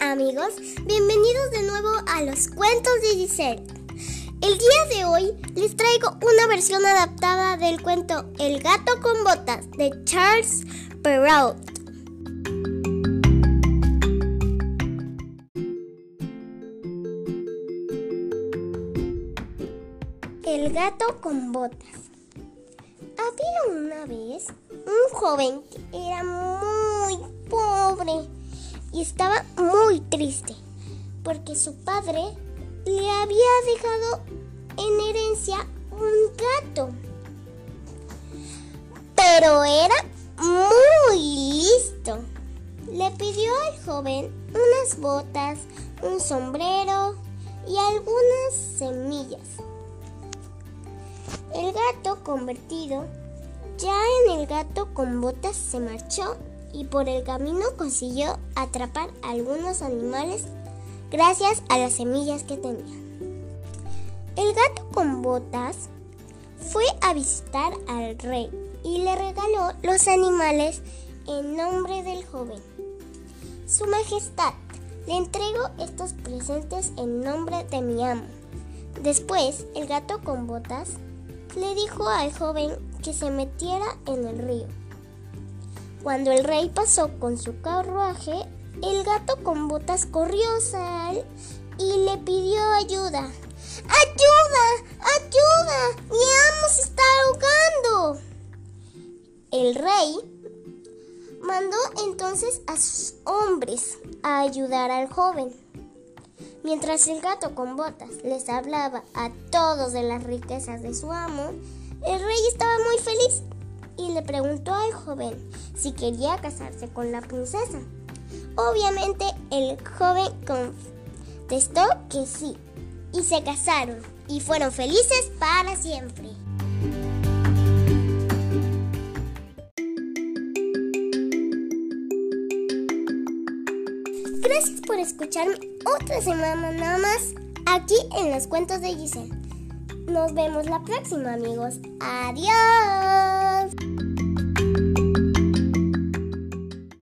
amigos, bienvenidos de nuevo a los cuentos de Giselle. El día de hoy les traigo una versión adaptada del cuento El gato con botas de Charles Perrault. El gato con botas. Había una vez un joven que era muy y estaba muy triste porque su padre le había dejado en herencia un gato. Pero era muy listo. Le pidió al joven unas botas, un sombrero y algunas semillas. El gato convertido, ya en el gato con botas, se marchó y por el camino consiguió atrapar algunos animales gracias a las semillas que tenía. El gato con botas fue a visitar al rey y le regaló los animales en nombre del joven. Su Majestad, le entrego estos presentes en nombre de mi amo. Después, el gato con botas le dijo al joven que se metiera en el río. Cuando el rey pasó con su carruaje, el gato con botas corrió a él y le pidió ayuda. ¡Ayuda! ¡Ayuda! ¡Mi amo se está ahogando! El rey mandó entonces a sus hombres a ayudar al joven. Mientras el gato con botas les hablaba a todos de las riquezas de su amo, el rey estaba muy feliz le preguntó al joven si quería casarse con la princesa. Obviamente el joven contestó que sí y se casaron y fueron felices para siempre. Gracias por escucharme otra semana nada más aquí en los cuentos de Giselle. Nos vemos la próxima amigos. Adiós.